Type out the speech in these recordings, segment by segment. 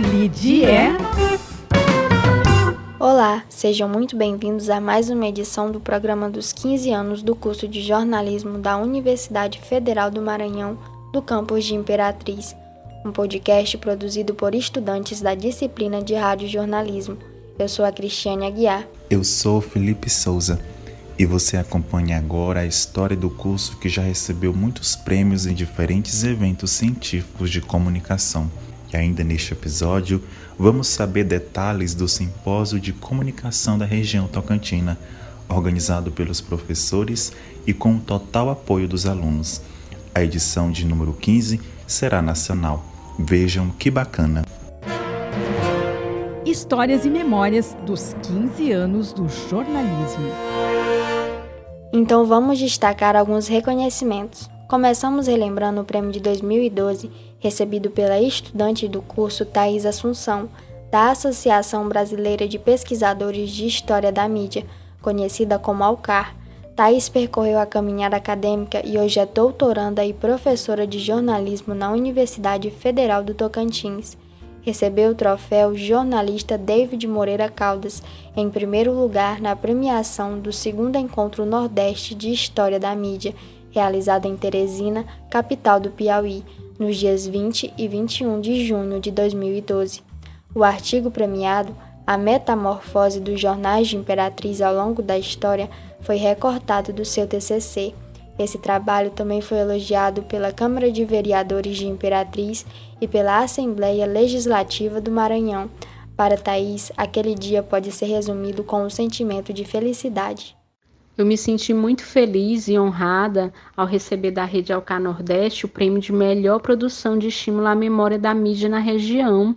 Lide é. Olá, sejam muito bem-vindos a mais uma edição do programa dos 15 anos do curso de jornalismo da Universidade Federal do Maranhão, do campus de Imperatriz, um podcast produzido por estudantes da disciplina de rádio jornalismo. Eu sou a Cristiane Aguiar. Eu sou Felipe Souza e você acompanha agora a história do curso que já recebeu muitos prêmios em diferentes eventos científicos de comunicação. E ainda neste episódio, vamos saber detalhes do simpósio de comunicação da região Tocantina, organizado pelos professores e com o total apoio dos alunos. A edição de número 15 será nacional. Vejam que bacana! Histórias e memórias dos 15 anos do jornalismo. Então vamos destacar alguns reconhecimentos. Começamos relembrando o prêmio de 2012, recebido pela estudante do curso Thais Assunção, da Associação Brasileira de Pesquisadores de História da Mídia, conhecida como ALCAR. Thais percorreu a caminhada acadêmica e hoje é doutoranda e professora de jornalismo na Universidade Federal do Tocantins recebeu o troféu jornalista David Moreira Caldas, em primeiro lugar na premiação do segundo Encontro Nordeste de História da Mídia, realizado em Teresina, capital do Piauí, nos dias 20 e 21 de junho de 2012. O artigo premiado, A Metamorfose dos Jornais de Imperatriz ao longo da História, foi recortado do seu TCC esse trabalho também foi elogiado pela Câmara de Vereadores de Imperatriz e pela Assembleia Legislativa do Maranhão. Para Thaís, aquele dia pode ser resumido com um sentimento de felicidade. Eu me senti muito feliz e honrada ao receber da Rede Alcar Nordeste o prêmio de melhor produção de estímulo à memória da mídia na região,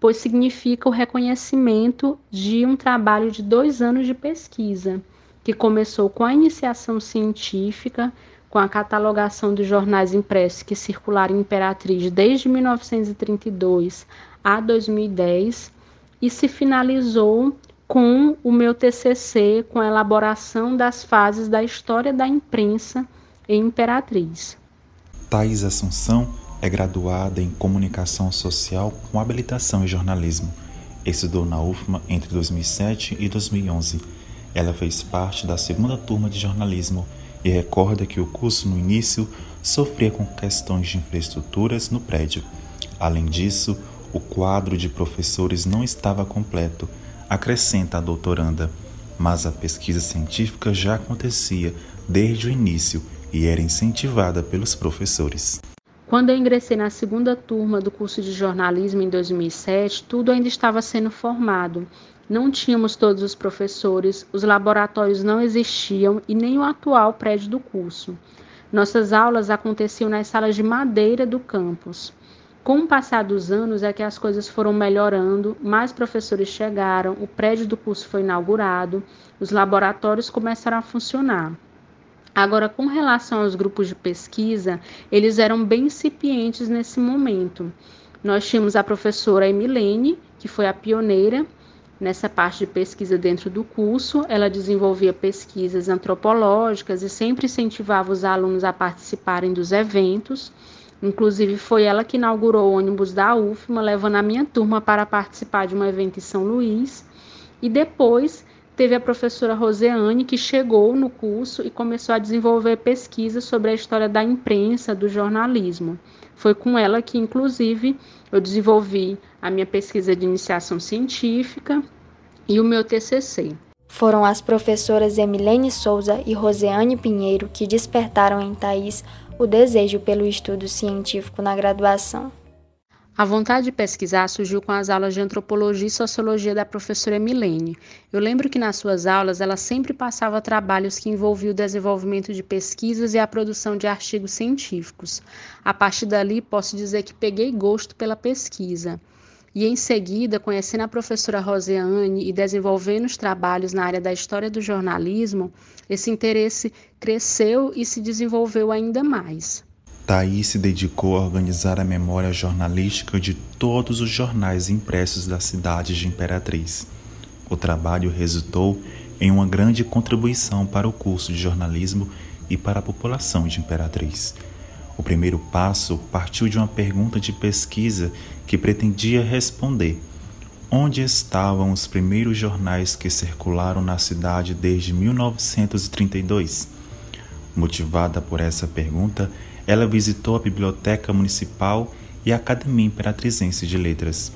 pois significa o reconhecimento de um trabalho de dois anos de pesquisa que começou com a iniciação científica, com a catalogação dos jornais impressos que circularam em Imperatriz desde 1932 a 2010 e se finalizou com o meu TCC, com a elaboração das fases da história da imprensa em Imperatriz. Thais Assunção é graduada em Comunicação Social com habilitação em jornalismo. Estudou na UFMA entre 2007 e 2011 ela fez parte da segunda turma de jornalismo e recorda que o curso no início sofria com questões de infraestruturas no prédio. Além disso, o quadro de professores não estava completo, acrescenta a doutoranda, mas a pesquisa científica já acontecia desde o início e era incentivada pelos professores. Quando eu ingressei na segunda turma do curso de jornalismo em 2007, tudo ainda estava sendo formado não tínhamos todos os professores, os laboratórios não existiam e nem o atual prédio do curso. Nossas aulas aconteciam nas salas de madeira do campus. Com o passar dos anos é que as coisas foram melhorando, mais professores chegaram, o prédio do curso foi inaugurado, os laboratórios começaram a funcionar. Agora, com relação aos grupos de pesquisa, eles eram bem incipientes nesse momento. Nós tínhamos a professora Emilene, que foi a pioneira, Nessa parte de pesquisa dentro do curso, ela desenvolvia pesquisas antropológicas e sempre incentivava os alunos a participarem dos eventos. Inclusive, foi ela que inaugurou o ônibus da UFMA, levando a minha turma para participar de um evento em São Luís. E depois teve a professora Roseane, que chegou no curso e começou a desenvolver pesquisas sobre a história da imprensa, do jornalismo. Foi com ela que, inclusive, eu desenvolvi a minha pesquisa de iniciação científica e o meu TCC. Foram as professoras Emilene Souza e Roseane Pinheiro que despertaram em Thaís o desejo pelo estudo científico na graduação. A vontade de pesquisar surgiu com as aulas de antropologia e sociologia da professora Milene. Eu lembro que nas suas aulas ela sempre passava trabalhos que envolviam o desenvolvimento de pesquisas e a produção de artigos científicos. A partir dali, posso dizer que peguei gosto pela pesquisa. E em seguida, conhecendo a professora Roseane e desenvolvendo os trabalhos na área da história do jornalismo, esse interesse cresceu e se desenvolveu ainda mais. Thaís se dedicou a organizar a memória jornalística de todos os jornais impressos da cidade de Imperatriz. O trabalho resultou em uma grande contribuição para o curso de jornalismo e para a população de Imperatriz. O primeiro passo partiu de uma pergunta de pesquisa que pretendia responder onde estavam os primeiros jornais que circularam na cidade desde 1932. Motivada por essa pergunta, ela visitou a Biblioteca Municipal e a Academia Imperatrizense de Letras,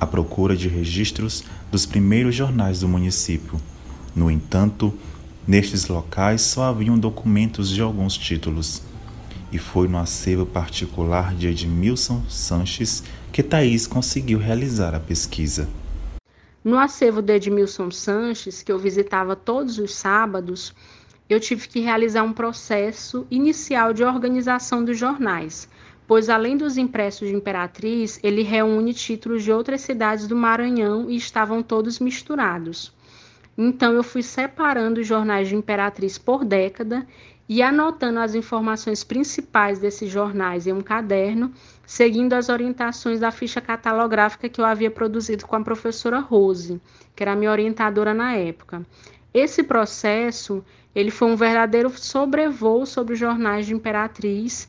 à procura de registros dos primeiros jornais do município. No entanto, nestes locais só haviam documentos de alguns títulos. E foi no acervo particular de Edmilson Sanches que Thaís conseguiu realizar a pesquisa. No acervo de Edmilson Sanches, que eu visitava todos os sábados, eu tive que realizar um processo inicial de organização dos jornais, pois além dos impressos de Imperatriz, ele reúne títulos de outras cidades do Maranhão e estavam todos misturados. Então eu fui separando os jornais de Imperatriz por década e anotando as informações principais desses jornais em um caderno, seguindo as orientações da ficha catalográfica que eu havia produzido com a professora Rose, que era minha orientadora na época. Esse processo, ele foi um verdadeiro sobrevoo sobre os jornais de Imperatriz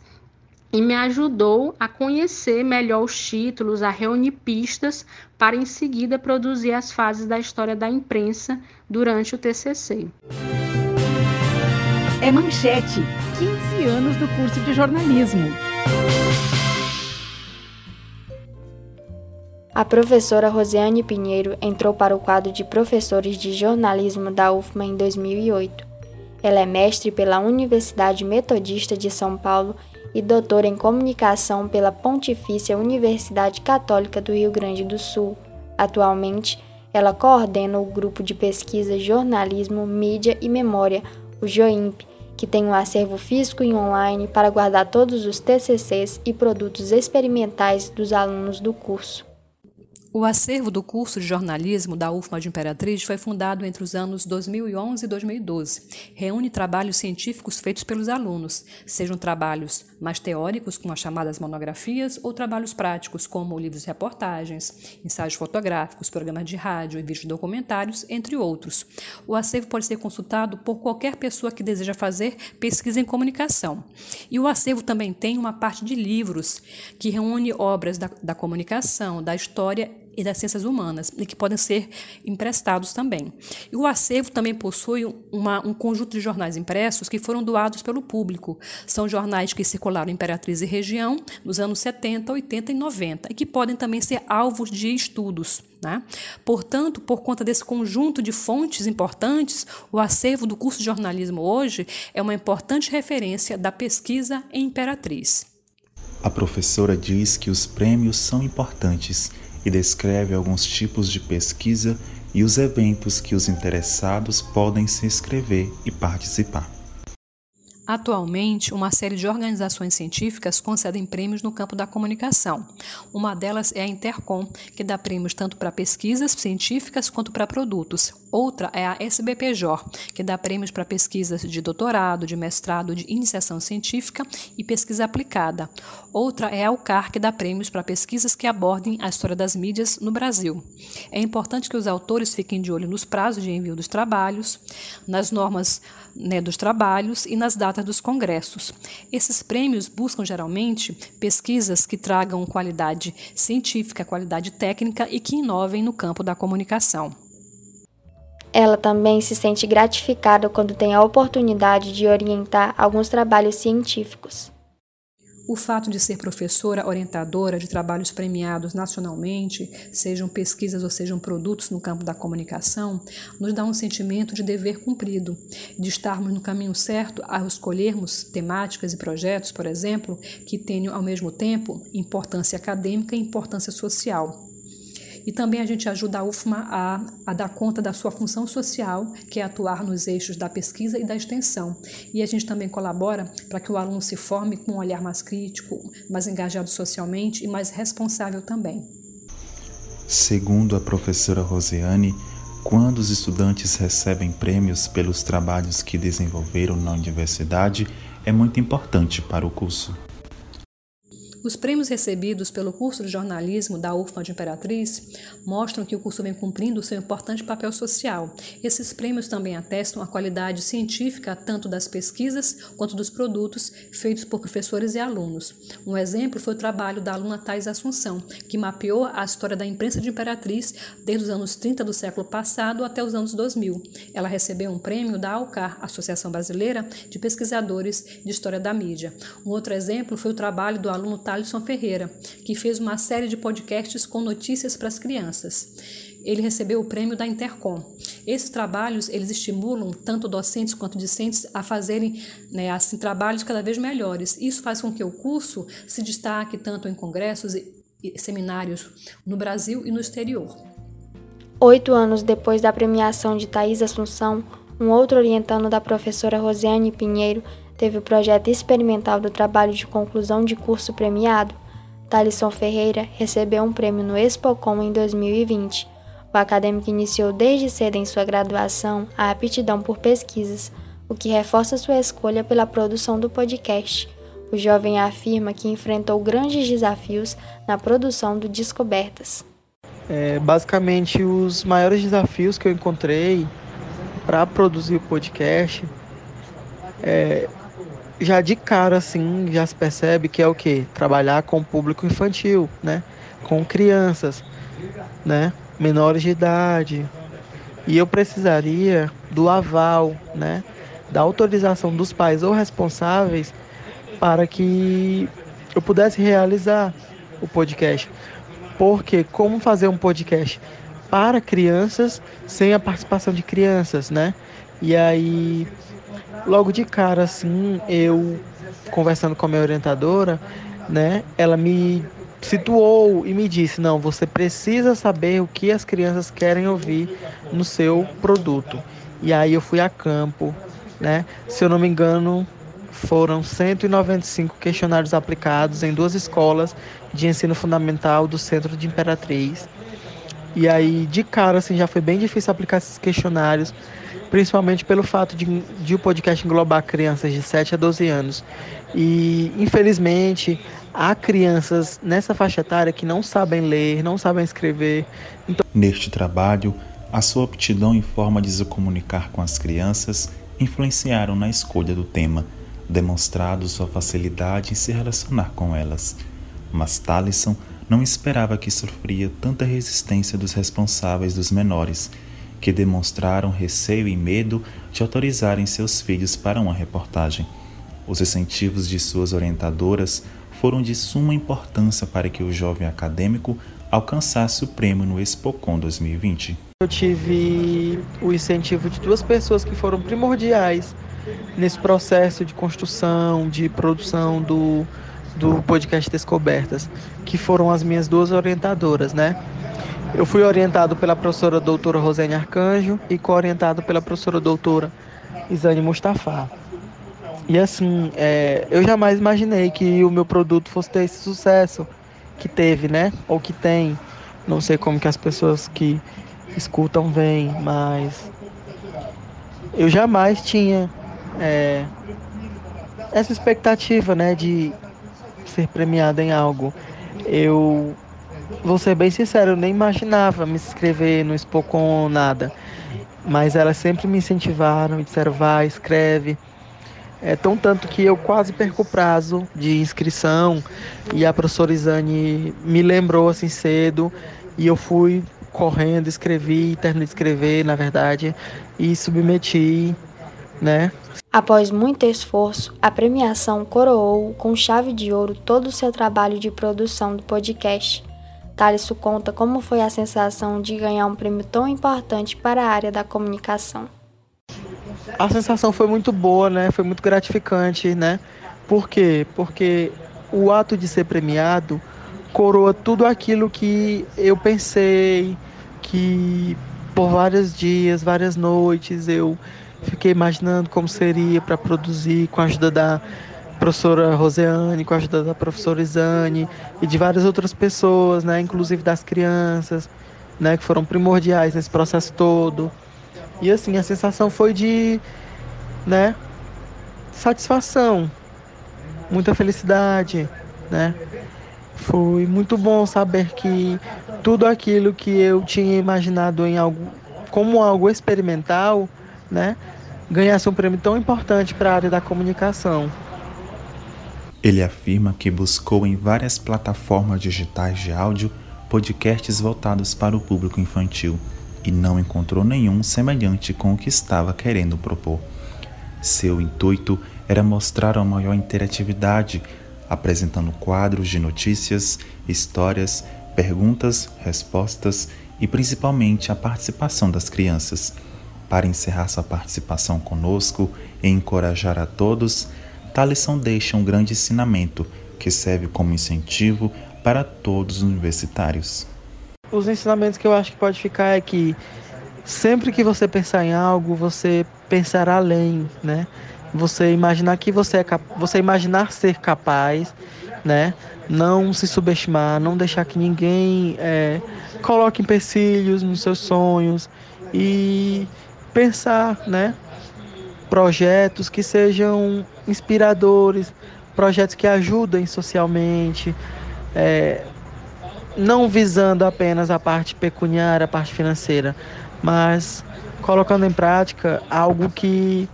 e me ajudou a conhecer melhor os títulos, a reunir pistas para em seguida produzir as fases da história da imprensa durante o TCC é Manchete, 15 anos do curso de jornalismo. A professora Rosiane Pinheiro entrou para o quadro de professores de jornalismo da UFMA em 2008. Ela é mestre pela Universidade Metodista de São Paulo e doutora em comunicação pela Pontifícia Universidade Católica do Rio Grande do Sul. Atualmente, ela coordena o grupo de pesquisa Jornalismo, Mídia e Memória, o JOIMP, que tem um acervo físico e online para guardar todos os TCCs e produtos experimentais dos alunos do curso. O acervo do curso de jornalismo da UFMA de Imperatriz foi fundado entre os anos 2011 e 2012. Reúne trabalhos científicos feitos pelos alunos, sejam trabalhos mais teóricos, como as chamadas monografias, ou trabalhos práticos, como livros e reportagens, ensaios fotográficos, programas de rádio e vídeos documentários, entre outros. O acervo pode ser consultado por qualquer pessoa que deseja fazer pesquisa em comunicação. E o acervo também tem uma parte de livros, que reúne obras da, da comunicação, da história e das ciências humanas, e que podem ser emprestados também. E o acervo também possui uma, um conjunto de jornais impressos que foram doados pelo público. São jornais que circularam em Imperatriz e região nos anos 70, 80 e 90, e que podem também ser alvos de estudos. Né? Portanto, por conta desse conjunto de fontes importantes, o acervo do curso de jornalismo hoje é uma importante referência da pesquisa em Imperatriz. A professora diz que os prêmios são importantes e descreve alguns tipos de pesquisa e os eventos que os interessados podem se inscrever e participar. Atualmente, uma série de organizações científicas concedem prêmios no campo da comunicação. Uma delas é a Intercom, que dá prêmios tanto para pesquisas científicas quanto para produtos. Outra é a SBPJ, que dá prêmios para pesquisas de doutorado, de mestrado, de iniciação científica e pesquisa aplicada. Outra é a UCAR, que dá prêmios para pesquisas que abordem a história das mídias no Brasil. É importante que os autores fiquem de olho nos prazos de envio dos trabalhos, nas normas né, dos trabalhos e nas datas dos congressos. Esses prêmios buscam geralmente pesquisas que tragam qualidade científica, qualidade técnica e que inovem no campo da comunicação. Ela também se sente gratificada quando tem a oportunidade de orientar alguns trabalhos científicos. O fato de ser professora orientadora de trabalhos premiados nacionalmente, sejam pesquisas ou sejam produtos no campo da comunicação, nos dá um sentimento de dever cumprido, de estarmos no caminho certo ao escolhermos temáticas e projetos, por exemplo, que tenham ao mesmo tempo importância acadêmica e importância social. E também a gente ajuda a UFMA a, a dar conta da sua função social, que é atuar nos eixos da pesquisa e da extensão. E a gente também colabora para que o aluno se forme com um olhar mais crítico, mais engajado socialmente e mais responsável também. Segundo a professora Rosiane, quando os estudantes recebem prêmios pelos trabalhos que desenvolveram na universidade, é muito importante para o curso. Os prêmios recebidos pelo curso de jornalismo da UFMA de Imperatriz mostram que o curso vem cumprindo seu importante papel social. Esses prêmios também atestam a qualidade científica tanto das pesquisas quanto dos produtos feitos por professores e alunos. Um exemplo foi o trabalho da aluna Thais Assunção, que mapeou a história da imprensa de Imperatriz desde os anos 30 do século passado até os anos 2000. Ela recebeu um prêmio da ALCAR, Associação Brasileira de Pesquisadores de História da Mídia. Um outro exemplo foi o trabalho do aluno Thalisson Ferreira, que fez uma série de podcasts com notícias para as crianças. Ele recebeu o prêmio da Intercom. Esses trabalhos eles estimulam tanto docentes quanto discentes a fazerem né, assim, trabalhos cada vez melhores. Isso faz com que o curso se destaque tanto em congressos e seminários no Brasil e no exterior. Oito anos depois da premiação de Thais Assunção, um outro orientando da professora Rosiane Pinheiro teve o projeto experimental do trabalho de conclusão de curso premiado. Thalisson Ferreira recebeu um prêmio no Expocom em 2020. O acadêmico iniciou desde cedo em sua graduação a aptidão por pesquisas, o que reforça sua escolha pela produção do podcast. O jovem afirma que enfrentou grandes desafios na produção do Descobertas. É, basicamente, os maiores desafios que eu encontrei para produzir o podcast é, já de cara assim já se percebe que é o que trabalhar com público infantil né? Com crianças né? Menores de idade. E eu precisaria do aval né? Da autorização dos pais ou responsáveis para que eu pudesse realizar o podcast. Porque como fazer um podcast para crianças sem a participação de crianças né e aí logo de cara, assim, eu conversando com a minha orientadora, né, ela me situou e me disse: não, você precisa saber o que as crianças querem ouvir no seu produto. E aí eu fui a campo, né? Se eu não me engano, foram 195 questionários aplicados em duas escolas de ensino fundamental do Centro de Imperatriz. E aí, de cara, assim, já foi bem difícil aplicar esses questionários, principalmente pelo fato de, de o podcast englobar crianças de 7 a 12 anos. E, infelizmente, há crianças nessa faixa etária que não sabem ler, não sabem escrever. Então... Neste trabalho, a sua aptidão em forma de se comunicar com as crianças influenciaram na escolha do tema, demonstrado sua facilidade em se relacionar com elas. Mas Talisson não esperava que sofria tanta resistência dos responsáveis dos menores que demonstraram receio e medo de autorizarem seus filhos para uma reportagem. Os incentivos de suas orientadoras foram de suma importância para que o jovem acadêmico alcançasse o prêmio no Expocom 2020. Eu tive o incentivo de duas pessoas que foram primordiais nesse processo de construção, de produção do, do podcast Descobertas, que foram as minhas duas orientadoras, né? Eu fui orientado pela professora doutora Rosane Arcanjo e co-orientado pela professora doutora Isane Mustafa. E assim, é, eu jamais imaginei que o meu produto fosse ter esse sucesso que teve, né? Ou que tem. Não sei como que as pessoas que escutam veem, mas eu jamais tinha é, essa expectativa, né, de ser premiado em algo. Eu vou ser bem sincero, eu nem imaginava me inscrever no Spocon nada. Mas elas sempre me incentivaram, me disseram, vai, escreve. É tão tanto que eu quase perco o prazo de inscrição e a professora Isane me lembrou assim cedo e eu fui correndo, escrevi, terminei de escrever, na verdade, e submeti, né? Após muito esforço, a premiação coroou com chave de ouro todo o seu trabalho de produção do podcast. Thaleson conta como foi a sensação de ganhar um prêmio tão importante para a área da comunicação. A sensação foi muito boa, né? Foi muito gratificante, né? Por quê? Porque o ato de ser premiado coroa tudo aquilo que eu pensei, que por vários dias, várias noites eu fiquei imaginando como seria para produzir com a ajuda da professora Roseane, com a ajuda da professora Isane e de várias outras pessoas, né, inclusive das crianças, né, que foram primordiais nesse processo todo. E assim, a sensação foi de, né, satisfação, muita felicidade, né? Foi muito bom saber que tudo aquilo que eu tinha imaginado em algo como algo experimental, né, ganhasse um prêmio tão importante para a área da comunicação. Ele afirma que buscou em várias plataformas digitais de áudio podcasts voltados para o público infantil e não encontrou nenhum semelhante com o que estava querendo propor. Seu intuito era mostrar uma maior interatividade, apresentando quadros de notícias, histórias, perguntas, respostas e principalmente a participação das crianças. Para encerrar sua participação conosco e encorajar a todos, Talisson deixa um grande ensinamento que serve como incentivo para todos os universitários. Os ensinamentos que eu acho que pode ficar é que sempre que você pensar em algo, você pensar além, né? Você imaginar que você é você imaginar ser capaz, né? Não se subestimar, não deixar que ninguém é, coloque empecilhos nos seus sonhos e pensar, né? Projetos que sejam inspiradores, projetos que ajudem socialmente, é, não visando apenas a parte pecuniária, a parte financeira, mas colocando em prática algo que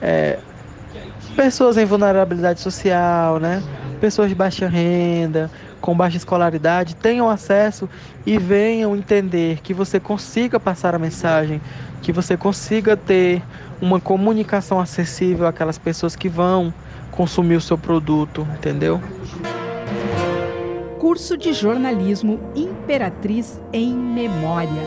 é, pessoas em vulnerabilidade social, né? pessoas de baixa renda, com baixa escolaridade, tenham acesso e venham entender que você consiga passar a mensagem, que você consiga ter uma comunicação acessível àquelas pessoas que vão consumir o seu produto, entendeu? Curso de jornalismo Imperatriz em Memória.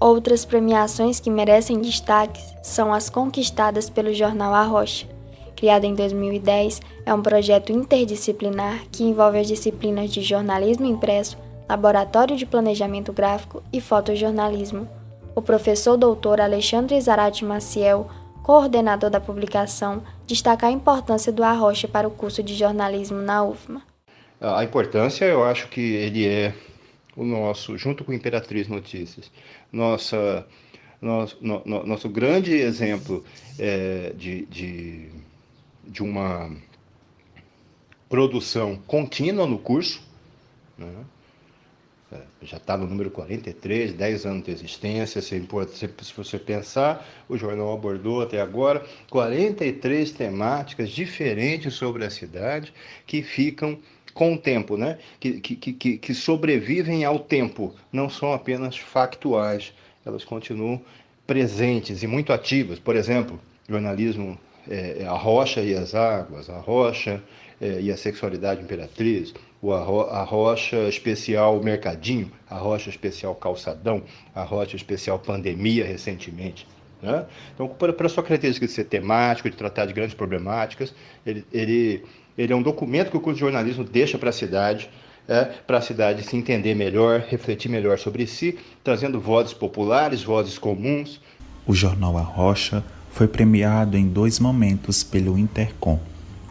Outras premiações que merecem destaque são as conquistadas pelo jornal A Rocha. Criado em 2010, é um projeto interdisciplinar que envolve as disciplinas de jornalismo impresso, Laboratório de Planejamento Gráfico e Fotojornalismo. O professor doutor Alexandre Zarate Maciel, coordenador da publicação, destaca a importância do Arrocha para o curso de jornalismo na UFMA. A importância, eu acho que ele é o nosso, junto com Imperatriz Notícias, nossa, nosso, no, nosso grande exemplo é, de, de, de uma produção contínua no curso, né? Já está no número 43, 10 anos de existência. Se, se você pensar, o jornal abordou até agora 43 temáticas diferentes sobre a cidade que ficam com o tempo, né? que, que, que, que sobrevivem ao tempo, não são apenas factuais, elas continuam presentes e muito ativas. Por exemplo, jornalismo é, A Rocha e as Águas, A Rocha é, e a Sexualidade Imperatriz, a rocha especial Mercadinho, a rocha especial Calçadão, a rocha especial Pandemia recentemente. Né? Então, para sua característica de ser temático, de tratar de grandes problemáticas, ele, ele, ele é um documento que o curso de jornalismo deixa para a cidade, é, para a cidade se entender melhor, refletir melhor sobre si, trazendo vozes populares, vozes comuns. O jornal A Rocha foi premiado em dois momentos pelo Intercom.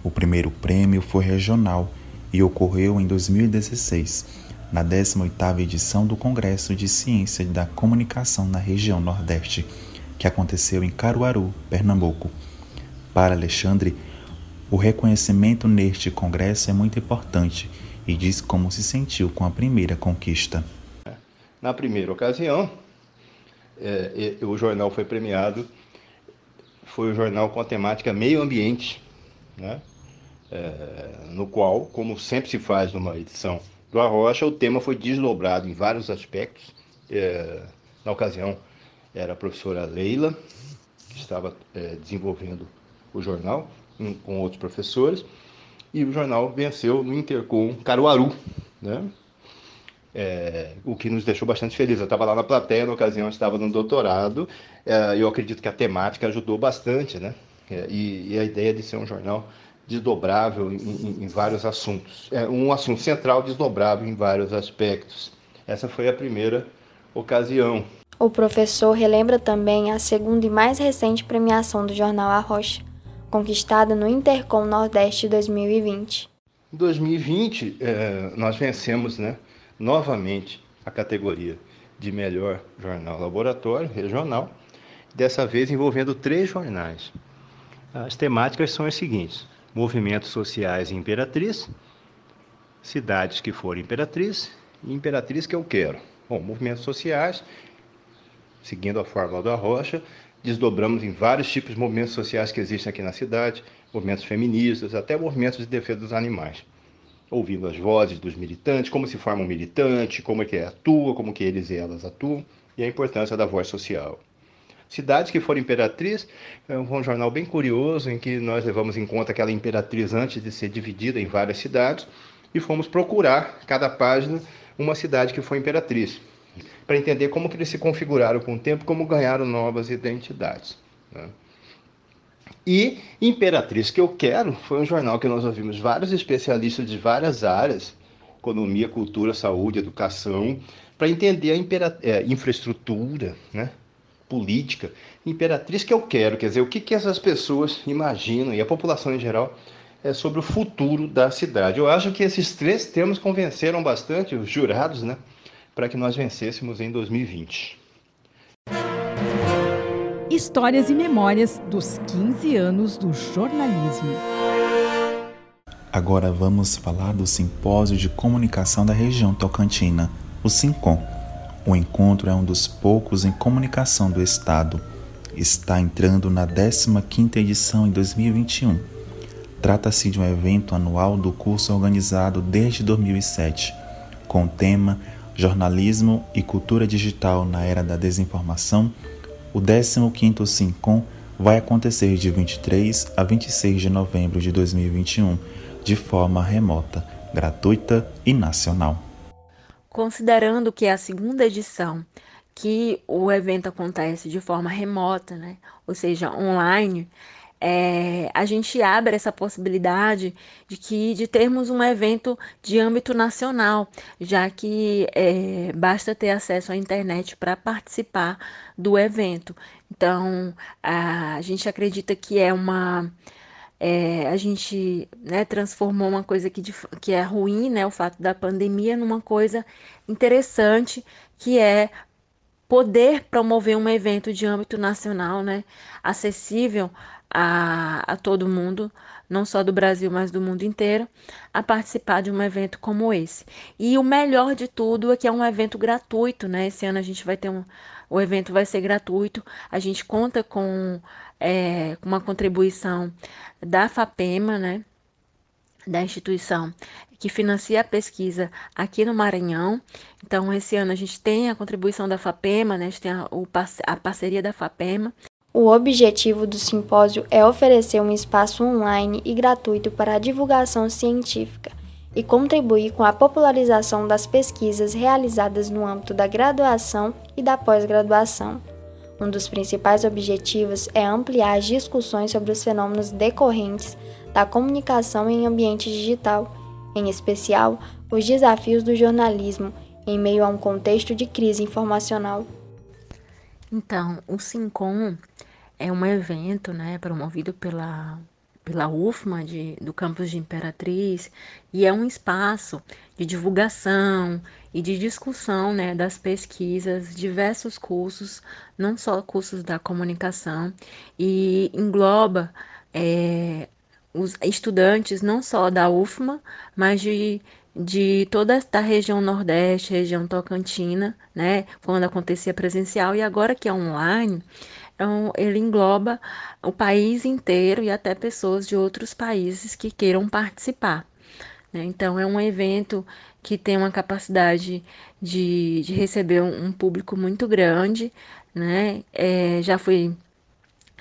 O primeiro prêmio foi regional e ocorreu em 2016, na 18ª edição do Congresso de Ciência da Comunicação na região Nordeste, que aconteceu em Caruaru, Pernambuco. Para Alexandre, o reconhecimento neste congresso é muito importante e diz como se sentiu com a primeira conquista. Na primeira ocasião, é, o jornal foi premiado, foi o jornal com a temática meio ambiente, né? É, no qual, como sempre se faz numa edição do Arrocha, o tema foi desdobrado em vários aspectos. É, na ocasião, era a professora Leila, que estava é, desenvolvendo o jornal, com outros professores, e o jornal venceu no Intercom Caruaru, né? É, o que nos deixou bastante felizes. Eu estava lá na plateia, na ocasião estava no doutorado, é, eu acredito que a temática ajudou bastante, né? É, e, e, a ideia de ser um jornal desdobrável em, em, em vários assuntos. É um assunto central desdobrável em vários aspectos. Essa foi a primeira ocasião. O professor relembra também a segunda e mais recente premiação do jornal A Rocha, conquistada no Intercom Nordeste 2020. Em 2020, é, nós vencemos né, novamente a categoria de melhor jornal laboratório regional, dessa vez envolvendo três jornais. As temáticas são as seguintes: movimentos sociais Imperatriz, cidades que forem Imperatriz e Imperatriz que eu quero. Bom, movimentos sociais, seguindo a fórmula da Rocha, desdobramos em vários tipos de movimentos sociais que existem aqui na cidade, movimentos feministas, até movimentos de defesa dos animais. Ouvindo as vozes dos militantes, como se forma um militante, como é que atua, como que eles e elas atuam, e a importância da voz social. Cidades que foram imperatriz, é um jornal bem curioso em que nós levamos em conta aquela imperatriz antes de ser dividida em várias cidades e fomos procurar cada página uma cidade que foi imperatriz, para entender como que eles se configuraram com o tempo, como ganharam novas identidades. Né? E Imperatriz que eu quero foi um jornal que nós ouvimos vários especialistas de várias áreas, economia, cultura, saúde, educação, para entender a é, infraestrutura, né? Política, imperatriz que eu quero, quer dizer, o que, que essas pessoas imaginam e a população em geral é sobre o futuro da cidade. Eu acho que esses três termos convenceram bastante os jurados, né, para que nós vencêssemos em 2020. Histórias e memórias dos 15 anos do jornalismo. Agora vamos falar do Simpósio de Comunicação da Região Tocantina, o SINCOM o encontro é um dos poucos em comunicação do Estado. Está entrando na 15ª edição em 2021. Trata-se de um evento anual do curso organizado desde 2007, com o tema Jornalismo e Cultura Digital na Era da Desinformação. O 15º SINCOM vai acontecer de 23 a 26 de novembro de 2021, de forma remota, gratuita e nacional considerando que é a segunda edição que o evento acontece de forma remota, né? ou seja, online, é, a gente abre essa possibilidade de que de termos um evento de âmbito nacional, já que é, basta ter acesso à internet para participar do evento. Então, a, a gente acredita que é uma é, a gente né, transformou uma coisa que, de, que é ruim, né, o fato da pandemia, numa coisa interessante, que é poder promover um evento de âmbito nacional, né, acessível a, a todo mundo, não só do Brasil, mas do mundo inteiro, a participar de um evento como esse. E o melhor de tudo é que é um evento gratuito, né? Esse ano a gente vai ter um. O evento vai ser gratuito. A gente conta com é, uma contribuição da FAPEMA, né? Da instituição que financia a pesquisa aqui no Maranhão. Então, esse ano a gente tem a contribuição da FAPEMA, né? a gente tem a, a parceria da FAPEMA. O objetivo do simpósio é oferecer um espaço online e gratuito para a divulgação científica e contribuir com a popularização das pesquisas realizadas no âmbito da graduação e da pós-graduação. Um dos principais objetivos é ampliar as discussões sobre os fenômenos decorrentes da comunicação em ambiente digital, em especial os desafios do jornalismo em meio a um contexto de crise informacional. Então, o SINCOM é um evento né, promovido pela pela UFMA de, do campus de Imperatriz e é um espaço de divulgação e de discussão né, das pesquisas, diversos cursos, não só cursos da comunicação, e engloba é, os estudantes não só da UFMA, mas de, de toda esta região Nordeste, região Tocantina, né, quando acontecia presencial, e agora que é online, então, ele engloba o país inteiro e até pessoas de outros países que queiram participar. Né? Então, é um evento que tem uma capacidade de, de receber um, um, público muito grande. Né? É, já foi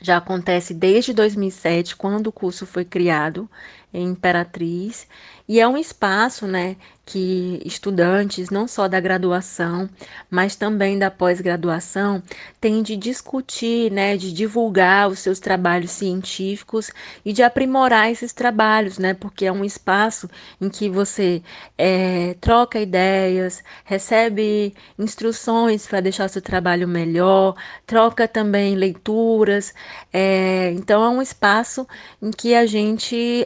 já acontece desde 2007, quando o curso foi criado Imperatriz, e é um espaço, né, que estudantes, não só da graduação, mas também da pós-graduação, têm de discutir, né, de divulgar os seus trabalhos científicos e de aprimorar esses trabalhos, né, porque é um espaço em que você é, troca ideias, recebe instruções para deixar seu trabalho melhor, troca também leituras, é, então é um espaço em que a gente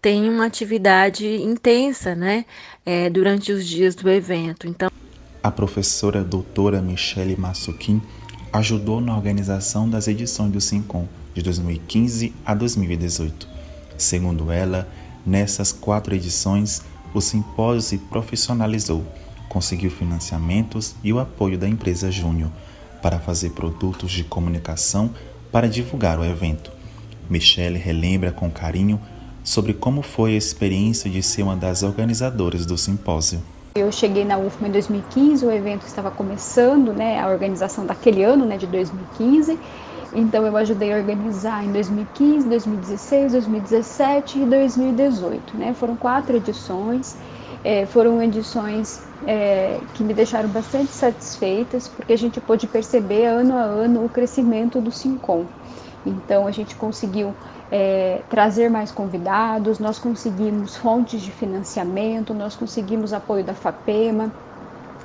tem uma atividade intensa, né, é, durante os dias do evento. Então, a professora doutora Michele Massuquim ajudou na organização das edições do SINCOM de 2015 a 2018. Segundo ela, nessas quatro edições, o simpósio se profissionalizou, conseguiu financiamentos e o apoio da empresa Júnior para fazer produtos de comunicação para divulgar o evento. Michelle relembra com carinho sobre como foi a experiência de ser uma das organizadoras do simpósio. Eu cheguei na UFMA em 2015, o evento estava começando, né, a organização daquele ano, né, de 2015. Então eu ajudei a organizar em 2015, 2016, 2017 e 2018, né? Foram quatro edições. É, foram edições é, que me deixaram bastante satisfeitas, porque a gente pôde perceber ano a ano o crescimento do Sincom. Então a gente conseguiu é, trazer mais convidados, nós conseguimos fontes de financiamento, nós conseguimos apoio da FAPEMA,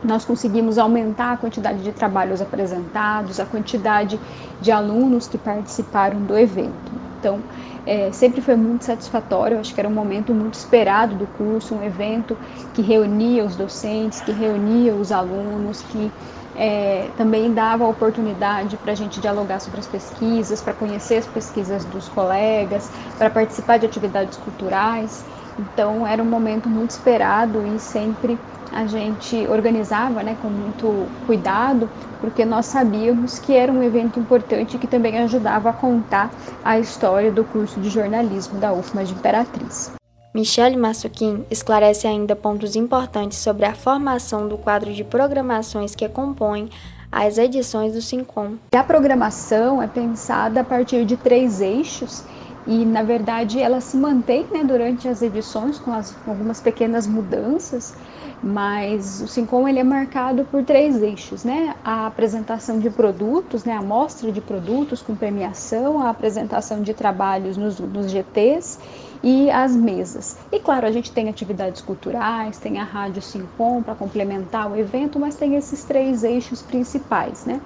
nós conseguimos aumentar a quantidade de trabalhos apresentados, a quantidade de alunos que participaram do evento. Então, é, sempre foi muito satisfatório, acho que era um momento muito esperado do curso, um evento que reunia os docentes, que reunia os alunos, que é, também dava a oportunidade para a gente dialogar sobre as pesquisas, para conhecer as pesquisas dos colegas, para participar de atividades culturais. Então era um momento muito esperado e sempre a gente organizava né, com muito cuidado, porque nós sabíamos que era um evento importante que também ajudava a contar a história do curso de jornalismo da UFMA de Imperatriz. Michele Massuquin esclarece ainda pontos importantes sobre a formação do quadro de programações que compõem as edições do SINCOM. A programação é pensada a partir de três eixos e, na verdade, ela se mantém né, durante as edições com, as, com algumas pequenas mudanças, mas o Sincom ele é marcado por três eixos, né? A apresentação de produtos, né? A mostra de produtos com premiação, a apresentação de trabalhos nos, nos GTs e as mesas. E claro, a gente tem atividades culturais, tem a Rádio Sincom para complementar o evento, mas tem esses três eixos principais, né?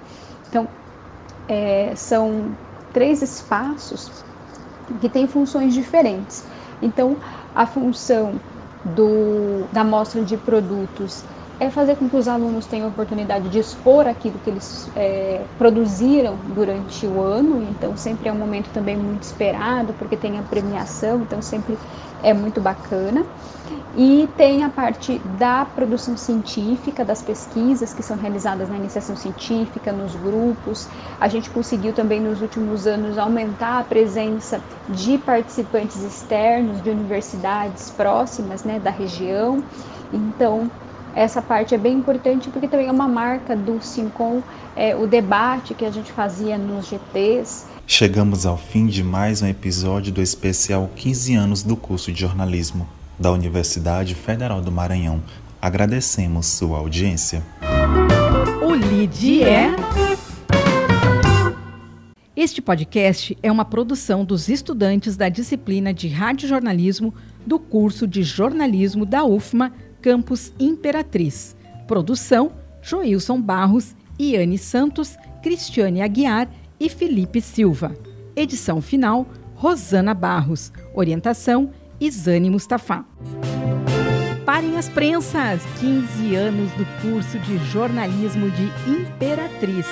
Então, é, são três espaços que têm funções diferentes. Então, a função do, da mostra de produtos é fazer com que os alunos tenham a oportunidade de expor aquilo que eles é, produziram durante o ano, então sempre é um momento também muito esperado, porque tem a premiação, então sempre é muito bacana. E tem a parte da produção científica, das pesquisas que são realizadas na iniciação científica, nos grupos. A gente conseguiu também nos últimos anos aumentar a presença de participantes externos de universidades próximas né, da região. Então, essa parte é bem importante porque também é uma marca do Sincom, é, o debate que a gente fazia nos GTs. Chegamos ao fim de mais um episódio do especial 15 anos do curso de jornalismo da Universidade Federal do Maranhão. Agradecemos sua audiência. O LID é. Este podcast é uma produção dos estudantes da disciplina de Radiojornalismo do curso de jornalismo da UFMA Campus Imperatriz. Produção: Joilson Barros, Iane Santos, Cristiane Aguiar e Felipe Silva. Edição final: Rosana Barros. Orientação: Isane Mustafa. Parem as prensas! 15 anos do curso de jornalismo de Imperatriz.